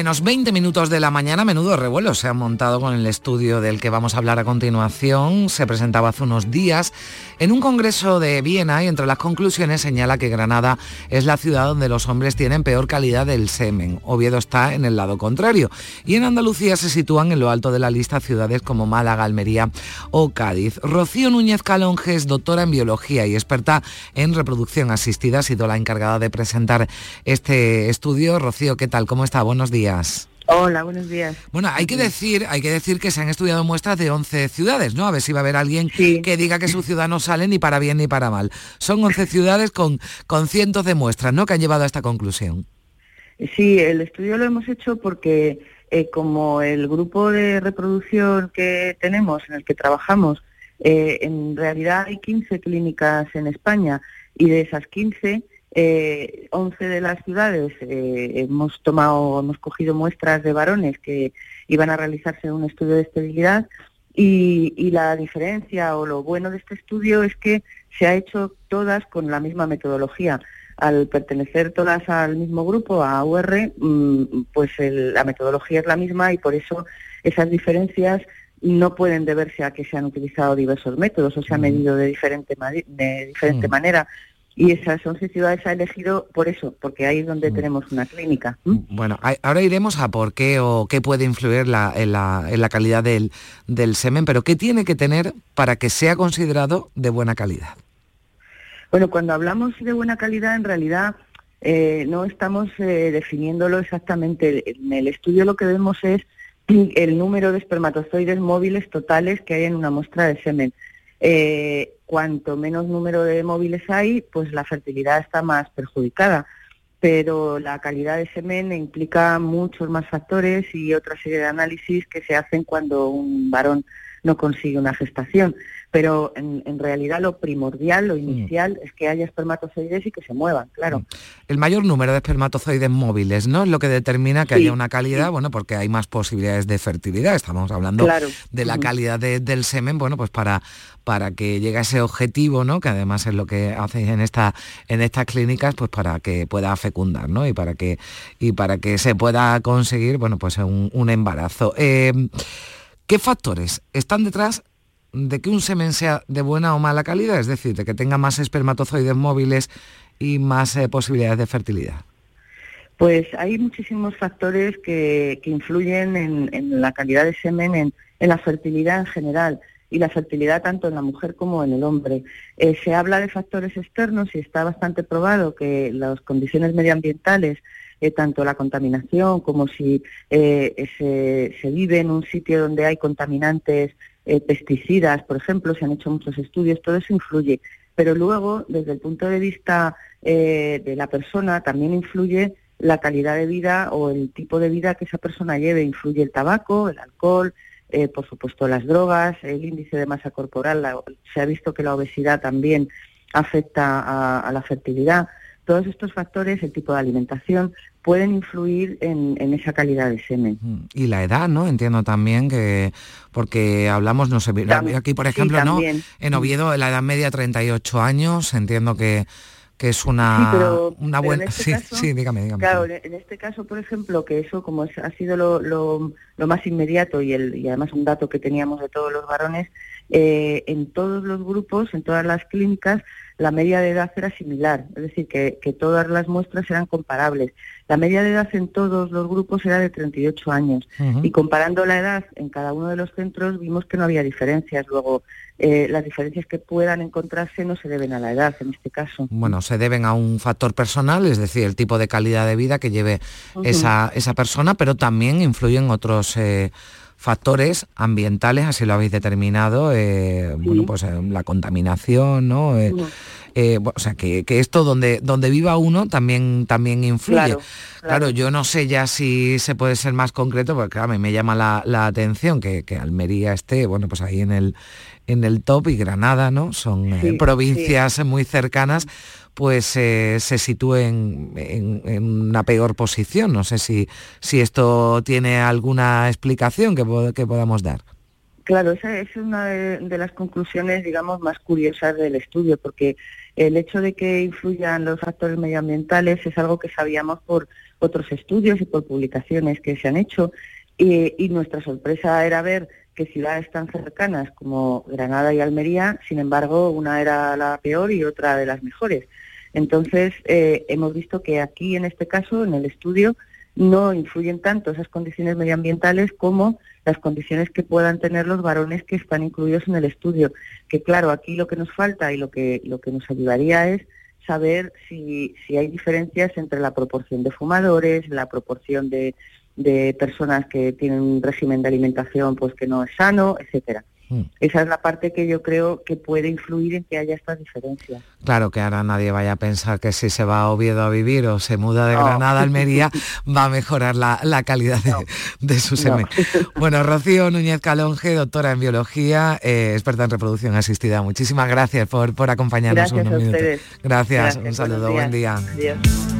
menos 20 minutos de la mañana, menudo revuelo se ha montado con el estudio del que vamos a hablar a continuación. Se presentaba hace unos días en un congreso de Viena y entre las conclusiones señala que Granada es la ciudad donde los hombres tienen peor calidad del semen. Oviedo está en el lado contrario. Y en Andalucía se sitúan en lo alto de la lista ciudades como Málaga, Almería o Cádiz. Rocío Núñez Calonge es doctora en biología y experta en reproducción asistida. Ha sido la encargada de presentar este estudio. Rocío, ¿qué tal? ¿Cómo está? Buenos días. Hola, buenos días. Bueno, hay que decir, hay que decir que se han estudiado muestras de 11 ciudades, ¿no? A ver si va a haber alguien que diga que su ciudad no sale ni para bien ni para mal. Son 11 ciudades con, con cientos de muestras, ¿no? Que han llevado a esta conclusión. Sí, el estudio lo hemos hecho porque eh, como el grupo de reproducción que tenemos, en el que trabajamos, eh, en realidad hay 15 clínicas en España y de esas 15 eh, 11 de las ciudades eh, hemos tomado, hemos cogido muestras de varones que iban a realizarse un estudio de esterilidad y, y la diferencia o lo bueno de este estudio es que se ha hecho todas con la misma metodología. Al pertenecer todas al mismo grupo, a UR, mm, pues el- la metodología es la misma y por eso esas diferencias no pueden deberse a que se han utilizado diversos métodos o se ha medido de diferente, de diferente Mm. manera. Y esas 11 ciudades ha elegido por eso, porque ahí es donde tenemos una clínica. Bueno, a- ahora iremos a por qué o qué puede influir la- en, la, en la calidad del, del semen, pero qué tiene que tener para que sea considerado de buena calidad. Bueno, cuando hablamos de buena calidad, en realidad eh, no estamos eh, definiéndolo exactamente. En el estudio lo que vemos es el número de espermatozoides móviles totales que hay en una muestra de semen. Eh, cuanto menos número de móviles hay, pues la fertilidad está más perjudicada. Pero la calidad de semen implica muchos más factores y otra serie de análisis que se hacen cuando un varón no consigue una gestación. Pero en, en realidad lo primordial, lo inicial, es que haya espermatozoides y que se muevan, claro. El mayor número de espermatozoides móviles, ¿no? Es lo que determina que Sí, haya una calidad, bueno, porque hay más posibilidades de fertilidad. Estamos hablando Claro. de la calidad de- del semen, bueno, pues para, para que llegue a ese objetivo, ¿no? Que además es lo que hacéis en esta, en estas clínicas, pues para que pueda fecundar, ¿no? Y para que, y para que se pueda conseguir, bueno, pues un, un embarazo. Eh, ¿Qué factores están detrás de que un semen sea de buena o mala calidad? Es decir, de que tenga más espermatozoides móviles y más eh, posibilidades de fertilidad. Pues hay muchísimos factores que, que influyen en, en la calidad de semen, en, en la fertilidad en general y la fertilidad tanto en la mujer como en el hombre. Eh, se habla de factores externos y está bastante probado que las condiciones medioambientales, eh, tanto la contaminación como si se, se vive en un sitio donde hay contaminantes, eh, pesticidas, por ejemplo, se han hecho muchos estudios, todo eso influye. Pero luego, desde el punto de vista eh, de la persona, también influye la calidad de vida o el tipo de vida que esa persona lleve. Influye el tabaco, el alcohol, eh, por supuesto las drogas, el índice de masa corporal. se ha visto que la obesidad también afecta a la fertilidad. Todos estos factores, el tipo de alimentación, pueden influir en, en esa calidad de semen. Y la edad, ¿no? Entiendo también que, porque hablamos, no sé, aquí por sí, ejemplo, ¿no? En Oviedo la edad media 38 años, entiendo que, que es una, Sí, pero- una buena... en <laughs> este sí, caso, sí, dígame, dígame. Claro, en en este caso, por ejemplo, que eso como es- ha sido lo, lo- lo más inmediato y, el, y además un dato que teníamos de todos los varones, eh, en todos los grupos, en todas las clínicas, la media de edad era similar, es decir, que, que todas las muestras eran comparables. La media de edad en todos los grupos era de 38 años Ujú. y comparando la edad en cada uno de los centros vimos que no había diferencias. Luego, eh, las diferencias que puedan encontrarse no se deben a la edad en este caso. Bueno, se deben a un factor personal, es decir, el tipo de calidad de vida que lleve esa, esa persona, pero también influyen otros eh, factores ambientales, así lo habéis determinado, eh, bueno, pues eh, la contaminación, ¿no? Eh, eh, o sea, que, que esto donde, donde viva uno también, también influye. Claro, Claro, yo no sé ya si se puede ser más concreto, porque a mí me llama la, la atención que, que Almería esté, bueno, pues ahí en el, en el top y Granada, ¿no? Son Sí, provincias muy cercanas, pues eh, se sitúen en, en una peor posición. No sé si, si esto tiene alguna explicación que, po- que podamos dar. Claro, esa es una de, de las conclusiones, digamos, más curiosas del estudio, porque el hecho de que influyan los factores medioambientales es algo que sabíamos por otros estudios y por publicaciones que se han hecho, y, y nuestra sorpresa era ver que ciudades tan cercanas como Granada y Almería, sin embargo, una era la peor y otra de las mejores. Entonces, eh, hemos visto que aquí, en este caso, en el estudio, no influyen tanto esas condiciones medioambientales como las condiciones que puedan tener los varones que están incluidos en el estudio. Que claro, aquí lo que nos falta y lo que, lo que nos ayudaría es saber si, hay diferencias entre la proporción de fumadores, la proporción de, de personas que tienen un régimen de alimentación pues que no es sano, etcétera. Mm. Esa es la parte que yo creo que puede influir en que haya estas diferencias. Claro que ahora nadie vaya a pensar que si se va a Oviedo a vivir o se muda de No. Granada a Almería <laughs> va a mejorar la, la calidad de, de su semen. <laughs> Bueno, Rocío Núñez Calonge, doctora en biología, eh, experta en reproducción asistida. Muchísimas gracias por, por acompañarnos Gracias unos a minutos. ustedes. Gracias, Gracias, un saludo, buen día. Adiós.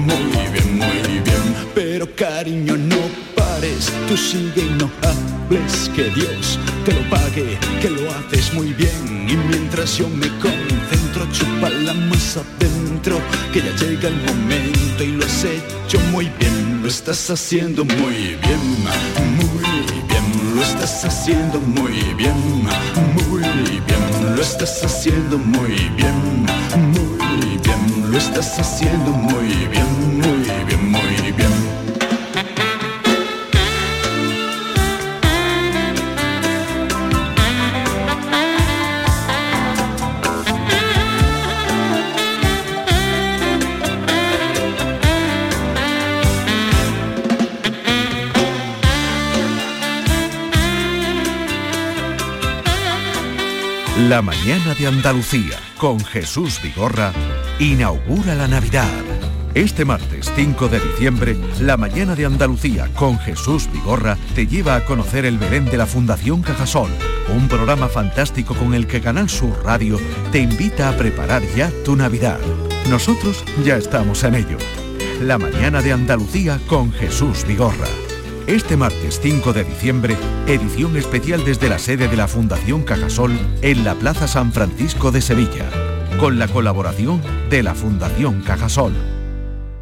Pero cariño, no pares, tú sigue y no hables, que Dios te lo pague, que lo haces muy bien. Y mientras yo me concentro, chupa la más adentro, que ya llega el momento y lo has hecho muy bien, lo estás haciendo muy bien, muy bien, lo estás haciendo muy bien, muy bien, lo estás haciendo muy bien, muy bien, lo estás haciendo muy bien, muy bien, muy bien. La mañana de Andalucía con Jesús Vigorra inaugura la Navidad. Este martes 5 de diciembre, la mañana de Andalucía con Jesús Vigorra te lleva a conocer el Belén de la Fundación Cajasol, un programa fantástico con el que Canal Sur Radio te invita a preparar ya tu Navidad. Nosotros ya estamos en ello. La mañana de Andalucía con Jesús Vigorra. Este martes 5 de diciembre, edición especial desde la sede de la Fundación Cajasol en la Plaza San Francisco de Sevilla, con la colaboración de la Fundación Cajasol.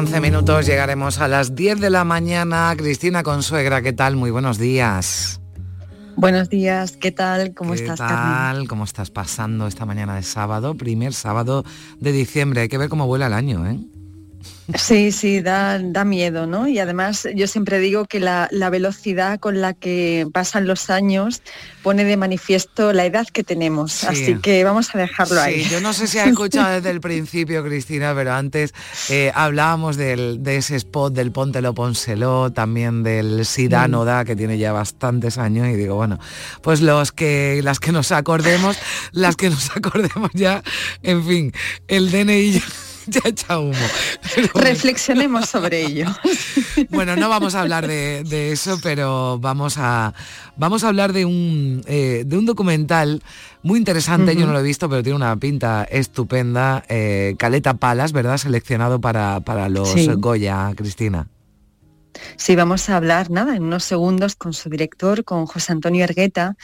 11 minutos llegaremos a las 10 de la mañana. Cristina Consuegra, ¿qué tal? Muy buenos días. Buenos días, ¿qué tal? ¿Cómo ¿Qué estás, tal? Carmen? ¿Cómo estás pasando esta mañana de sábado? Primer sábado de diciembre. Hay que ver cómo vuela el año, ¿eh? Sí, sí, da, da miedo, ¿no? Y además yo siempre digo que la, la velocidad con la que pasan los años pone de manifiesto la edad que tenemos. Sí. Así que vamos a dejarlo ahí. Yo no sé si has escuchado desde el principio, Cristina, pero antes eh, hablábamos del- de ese spot del Póntelo, Pónselo, también del Sidano da, que tiene ya bastantes años, y digo, bueno, pues los que, las que nos acordemos, las que nos acordemos ya, en fin, el DNI ya, <laughs> ya echa humo. Pero bueno. Reflexionemos sobre ello. <laughs> Bueno, no vamos a hablar de, de eso, pero vamos a, vamos a hablar de un, eh, de un documental muy interesante, yo no lo he visto, pero tiene una pinta estupenda, eh, Caleta Palas, ¿verdad? Seleccionado para, para los Sí. Goya, Cristina. Sí, vamos a hablar, nada, en unos segundos con su director, con José Antonio Ergueta,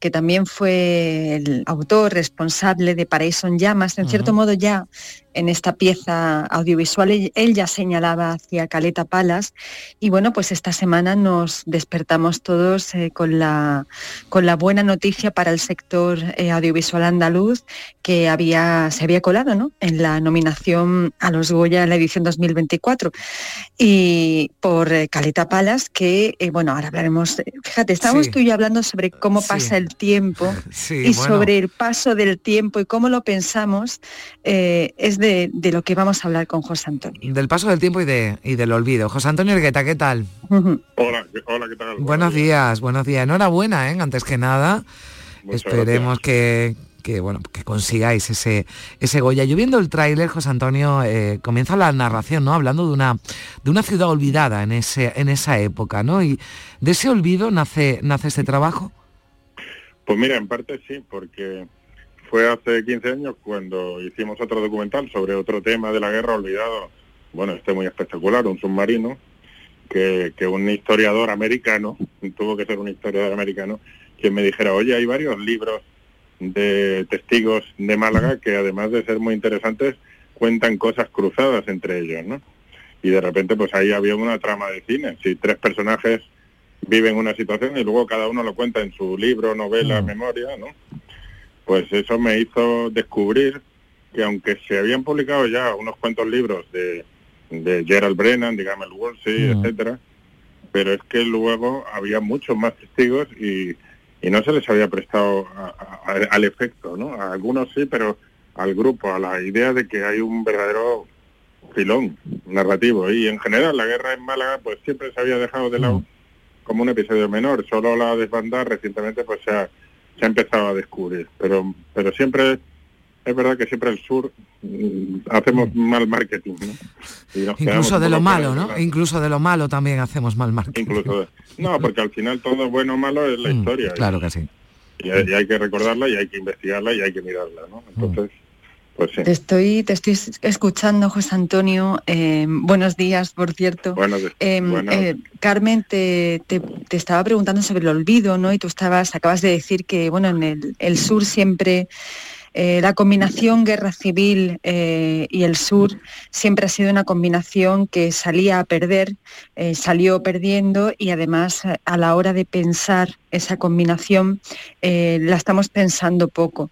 que también fue el autor responsable de Paraíso en Llamas. En cierto modo ya en esta pieza audiovisual él, ya señalaba hacia Caleta Palas y bueno, pues esta semana nos despertamos todos eh, con, la, con la buena noticia para el sector eh, audiovisual andaluz que había, se había colado ¿no? en la nominación a los Goya en la edición 2024 y por eh, Caleta Palas que, bueno, ahora hablaremos, fíjate, estábamos Sí. tú y yo hablando sobre cómo Sí. pasa el tiempo <laughs> Sí, y bueno. sobre el paso del tiempo y cómo lo pensamos, eh, es de, de lo que vamos a hablar con José Antonio. Del paso del tiempo y, de, y del olvido. José Antonio Ergueta, ¿qué tal? Hola, ¿qué- hola, ¿qué tal? Buenos días, buenos días. Enhorabuena, ¿eh? antes que nada. Muchas Esperemos que, que, bueno, que consigáis ese, ese Goya. Yo viendo el tráiler, José Antonio, eh, comienza la narración, ¿no? Hablando de una, de una ciudad olvidada en, ese, en esa época, ¿no? Y de ese olvido nace, nace este trabajo. Pues mira, en parte sí, porque fue hace 15 años cuando hicimos otro documental sobre otro tema de la guerra olvidado, bueno, este muy espectacular, un submarino, que, que un historiador americano, tuvo que ser un historiador americano, quien me dijera, oye, hay varios libros de testigos de Málaga que además de ser muy interesantes, cuentan cosas cruzadas entre ellos, ¿no? Y de repente pues ahí había una trama de cine, si tres personajes viven una situación y luego cada uno lo cuenta en su libro, novela, memoria, ¿no? Pues eso me hizo descubrir que aunque se habían publicado ya unos cuantos libros de, de Gerald Brennan, de Gamel Woolsey, etcétera, pero es que luego había muchos más testigos y, y no se les había prestado a- a- al efecto, ¿no? A algunos sí, pero al grupo, a la idea de que hay un verdadero filón narrativo. Y en general la guerra en Málaga pues siempre se había dejado de lado como un episodio menor. Solo la desbandada recientemente pues se ha, se ha empezado a descubrir. Pero, pero siempre, es verdad que siempre el sur mm, hacemos mal marketing, ¿no? Y Incluso de lo malo, ¿no? Incluso de lo malo también hacemos mal marketing. Incluso de- No, <laughs> porque al final todo bueno o malo es la historia. Mm, Claro que sí. Y hay, y hay que recordarla y hay que investigarla y hay que mirarla, ¿no? Entonces, pues sí. Te estoy, te estoy escuchando, José Antonio. eh, buenos días, por cierto. Buenos días. Eh, Buenos- eh, Carmen te, te- te estaba preguntando sobre el olvido, ¿no? Y tú estabas, acabas de decir que, bueno, en el, el sur siempre eh, la combinación guerra civil eh, y el sur siempre ha sido una combinación que salía a perder, eh, salió perdiendo y además a la hora de pensar esa combinación la estamos pensando poco.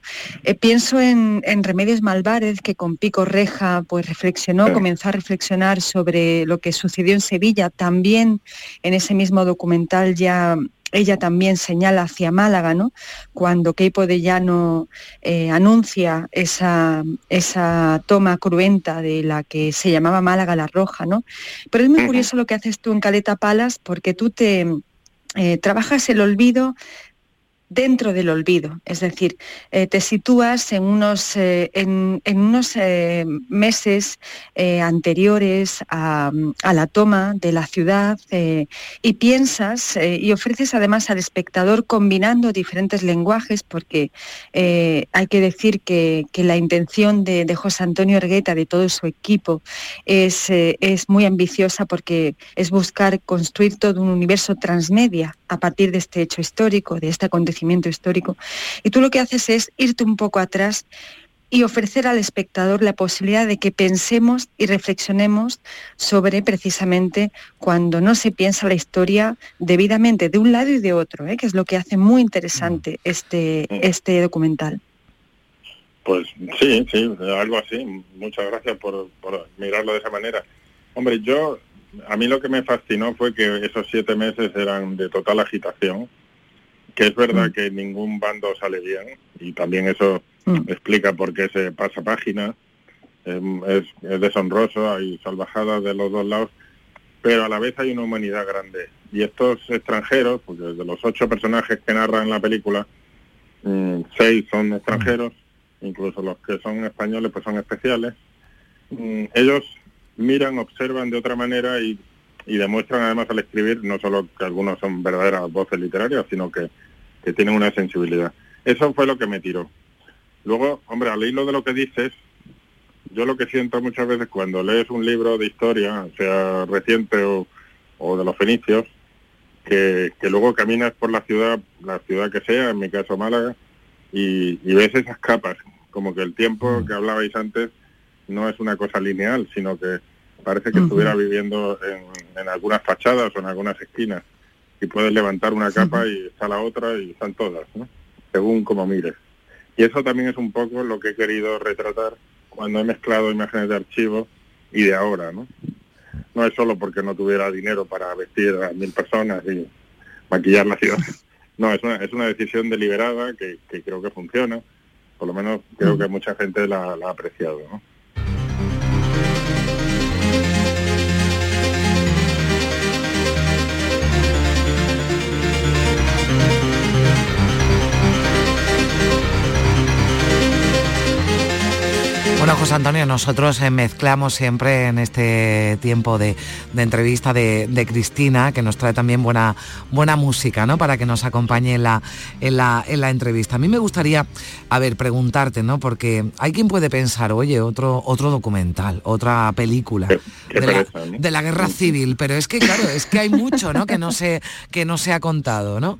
Pienso en, en Remedios Malvarez, que con Pico Reja pues reflexionó, comenzó a reflexionar sobre lo que sucedió en Sevilla. También en ese mismo documental ya ella también señala hacia Málaga, ¿no? Cuando Keipo de Llano eh, anuncia esa, esa toma cruenta de la que se llamaba Málaga la Roja, ¿no? Pero es muy curioso lo que haces tú en Caleta Palas porque tú te eh, trabajas el olvido dentro del olvido, es decir, eh, te sitúas en unos, eh, en, unos eh, meses anteriores a, la toma de la ciudad y piensas y ofreces además al espectador combinando diferentes lenguajes, porque hay que decir que, que la intención de, José Antonio Ergueta, de todo su equipo, es, es muy ambiciosa porque es buscar construir todo un universo transmedia a partir de este hecho histórico, de este acontecimiento histórico. Y tú lo que haces es irte un poco atrás y ofrecer al espectador la posibilidad de que pensemos y reflexionemos sobre precisamente cuando no se piensa la historia debidamente de un lado y de otro, ¿eh? que es lo que hace muy interesante este, este documental. Pues sí, sí, algo así. Muchas gracias por, por mirarlo de esa manera. Hombre, yo, a mí lo que me fascinó fue que esos siete meses eran de total agitación, que es verdad que ningún bando sale bien y también eso explica por qué se pasa página. Em, Es, es deshonroso, hay salvajadas de los dos lados, pero a la vez hay una humanidad grande. Y estos extranjeros, porque de los ocho personajes que narran la película, mm, seis son extranjeros, incluso los que son españoles pues son especiales. Mm, ellos miran, observan de otra manera y, y demuestran además al escribir no solo que algunos son verdaderas voces literarias, sino que, que tienen una sensibilidad. Eso fue lo que me tiró. Luego, hombre, al hilo de lo que dices, yo lo que siento muchas veces cuando lees un libro de historia, sea reciente o, o de los fenicios, que, que luego caminas por la ciudad, la ciudad que sea, en mi caso Málaga, y, y ves esas capas, como que el tiempo que hablabais antes no es una cosa lineal, sino que parece que estuviera viviendo en, en algunas fachadas o en algunas esquinas. Y puedes levantar una capa y está la otra y están todas, ¿no? según como mires. Y eso también es un poco lo que he querido retratar cuando he mezclado imágenes de archivo y de ahora, ¿no? No es solo porque no tuviera dinero para vestir a mil personas y maquillar la <laughs> ciudad. No, es una, es una decisión deliberada que, que creo que funciona. Por lo menos creo que mucha gente la, la ha apreciado, ¿no? Bueno, José Antonio, nosotros eh, mezclamos siempre en este tiempo de, de entrevista de, de Cristina, que nos trae también buena, buena música, ¿no? Para que nos acompañe en la, en, la, en la entrevista. A mí me gustaría, a ver, preguntarte, ¿no? Porque hay quien puede pensar, oye, otro, otro documental, otra película de, la, de la guerra civil, pero es que, claro, es que hay mucho, ¿no? Que no se, que no se ha contado, ¿no?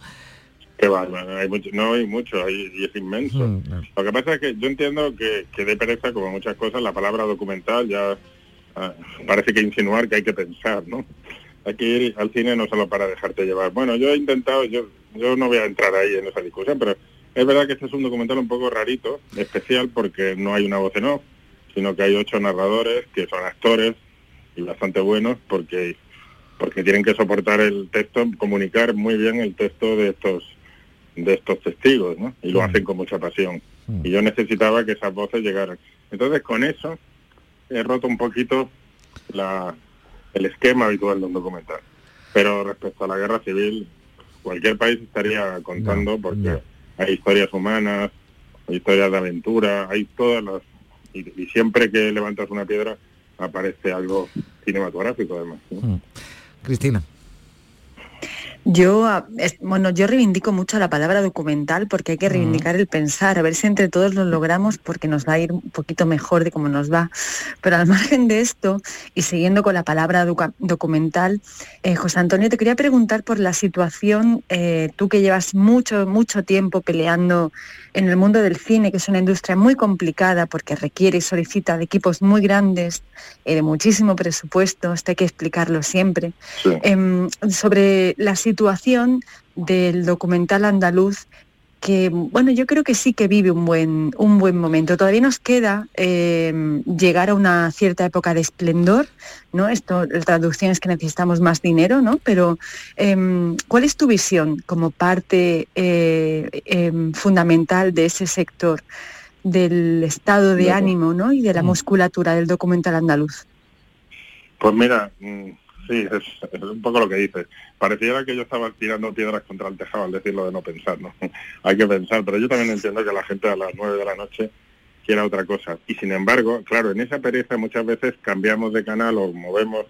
Que va, no, hay mucho, no hay mucho, hay, y es inmenso. Lo que pasa es que yo entiendo que, que de pereza, como muchas cosas, la palabra documental ya ah, parece que insinuar que hay que pensar, ¿no? Hay que ir al cine no solo para dejarte llevar. Bueno, yo he intentado, yo, yo no voy a entrar ahí en esa discusión, pero es verdad que este es un documental un poco rarito, especial porque no hay una voz en off, sino que hay ocho narradores que son actores y bastante buenos porque porque tienen que soportar el texto, comunicar muy bien el texto de estos de estos testigos, ¿no? Y lo hacen con mucha pasión. Y yo necesitaba que esas voces llegaran. Entonces, con eso he roto un poquito la, el esquema habitual de un documental. Pero respecto a la guerra civil, cualquier país estaría contando porque hay historias humanas, hay historias de aventura, hay todas las... Y, y siempre que levantas una piedra aparece algo cinematográfico además. ¿no? Cristina. Yo, ah, bueno, yo reivindico mucho la palabra documental porque hay que reivindicar el pensar, a ver si entre todos lo logramos porque nos va a ir un poquito mejor de cómo nos va. Pero al margen de esto, y siguiendo con la palabra documental, eh, José Antonio, te quería preguntar por la situación, eh, tú que llevas mucho, mucho tiempo peleando en el mundo del cine, que es una industria muy complicada porque requiere y solicita de equipos muy grandes, eh, de muchísimo presupuesto, esto hay que explicarlo siempre, em, sobre la situación del documental andaluz que bueno yo creo que sí que vive un buen un buen momento. Todavía nos queda em, llegar a una cierta época de esplendor no esto la traducción es que necesitamos más dinero no pero em, cuál es tu visión como parte eh, em, fundamental de ese sector del estado de ánimo no y de la musculatura del documental andaluz Pues mira, mm, sí, es, un poco lo que dices. Pareciera que yo estaba tirando piedras contra el tejado al decirlo de no pensar, ¿no? <laughs> Hay que pensar, pero yo también entiendo que la gente a las nueve de la noche quiera otra cosa. Y sin embargo, claro, en esa pereza muchas veces cambiamos de canal o movemos,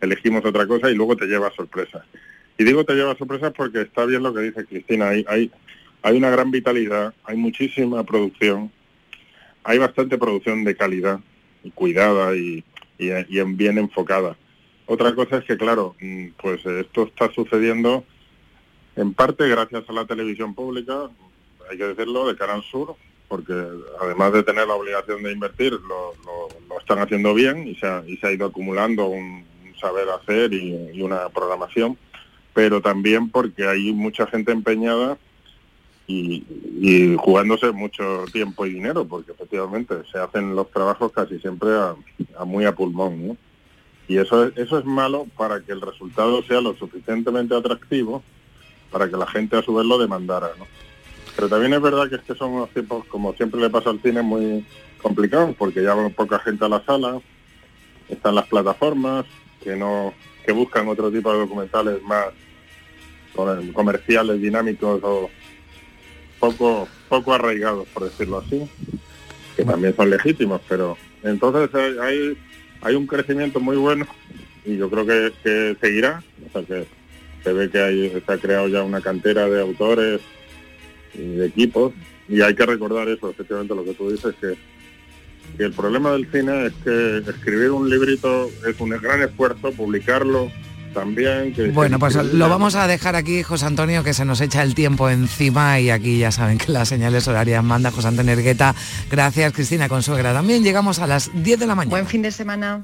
elegimos otra cosa y luego te lleva a sorpresas. Y digo te lleva a sorpresas porque está bien lo que dice Cristina, hay, hay, hay una gran vitalidad, hay muchísima producción, hay bastante producción de calidad y cuidada y, y, y en- bien enfocada. Otra cosa es que, claro, mm, pues esto está sucediendo en parte gracias a la televisión pública, hay que decirlo, de Canal Sur, porque además de tener la obligación de invertir, lo, lo- lo están haciendo bien y se ha, y se ha ido acumulando un, saber hacer y, una programación, pero también porque hay mucha gente empeñada y, jugándose mucho tiempo y dinero, porque efectivamente se hacen los trabajos casi siempre a muy a pulmón, ¿no? Y eso es, eso es malo para que el resultado sea lo suficientemente atractivo para que la gente a su vez lo demandara, ¿no? Pero también es verdad que es que son unos tiempos, como siempre le pasa al cine, muy complicados, porque ya va poca gente a la sala, están las plataformas que no que buscan otro tipo de documentales más comer- comerciales, dinámicos o poco poco arraigados, por decirlo así, que también son legítimos, pero entonces hay, hay un crecimiento muy bueno y yo creo que, que seguirá, o sea que se ve que hay, se ha creado ya una cantera de autores y de equipos y hay que recordar eso, efectivamente lo que tú dices, que, que el problema del cine es que escribir un librito es un gran esfuerzo, publicarlo también. Que, Bueno, pues que- lo vamos a dejar aquí, José Antonio, que se nos echa el tiempo encima y aquí ya saben que las señales horarias manda José Antonio Ergueta. Gracias, Cristina Consuegra. También llegamos a las 10 de la mañana. Buen fin de semana.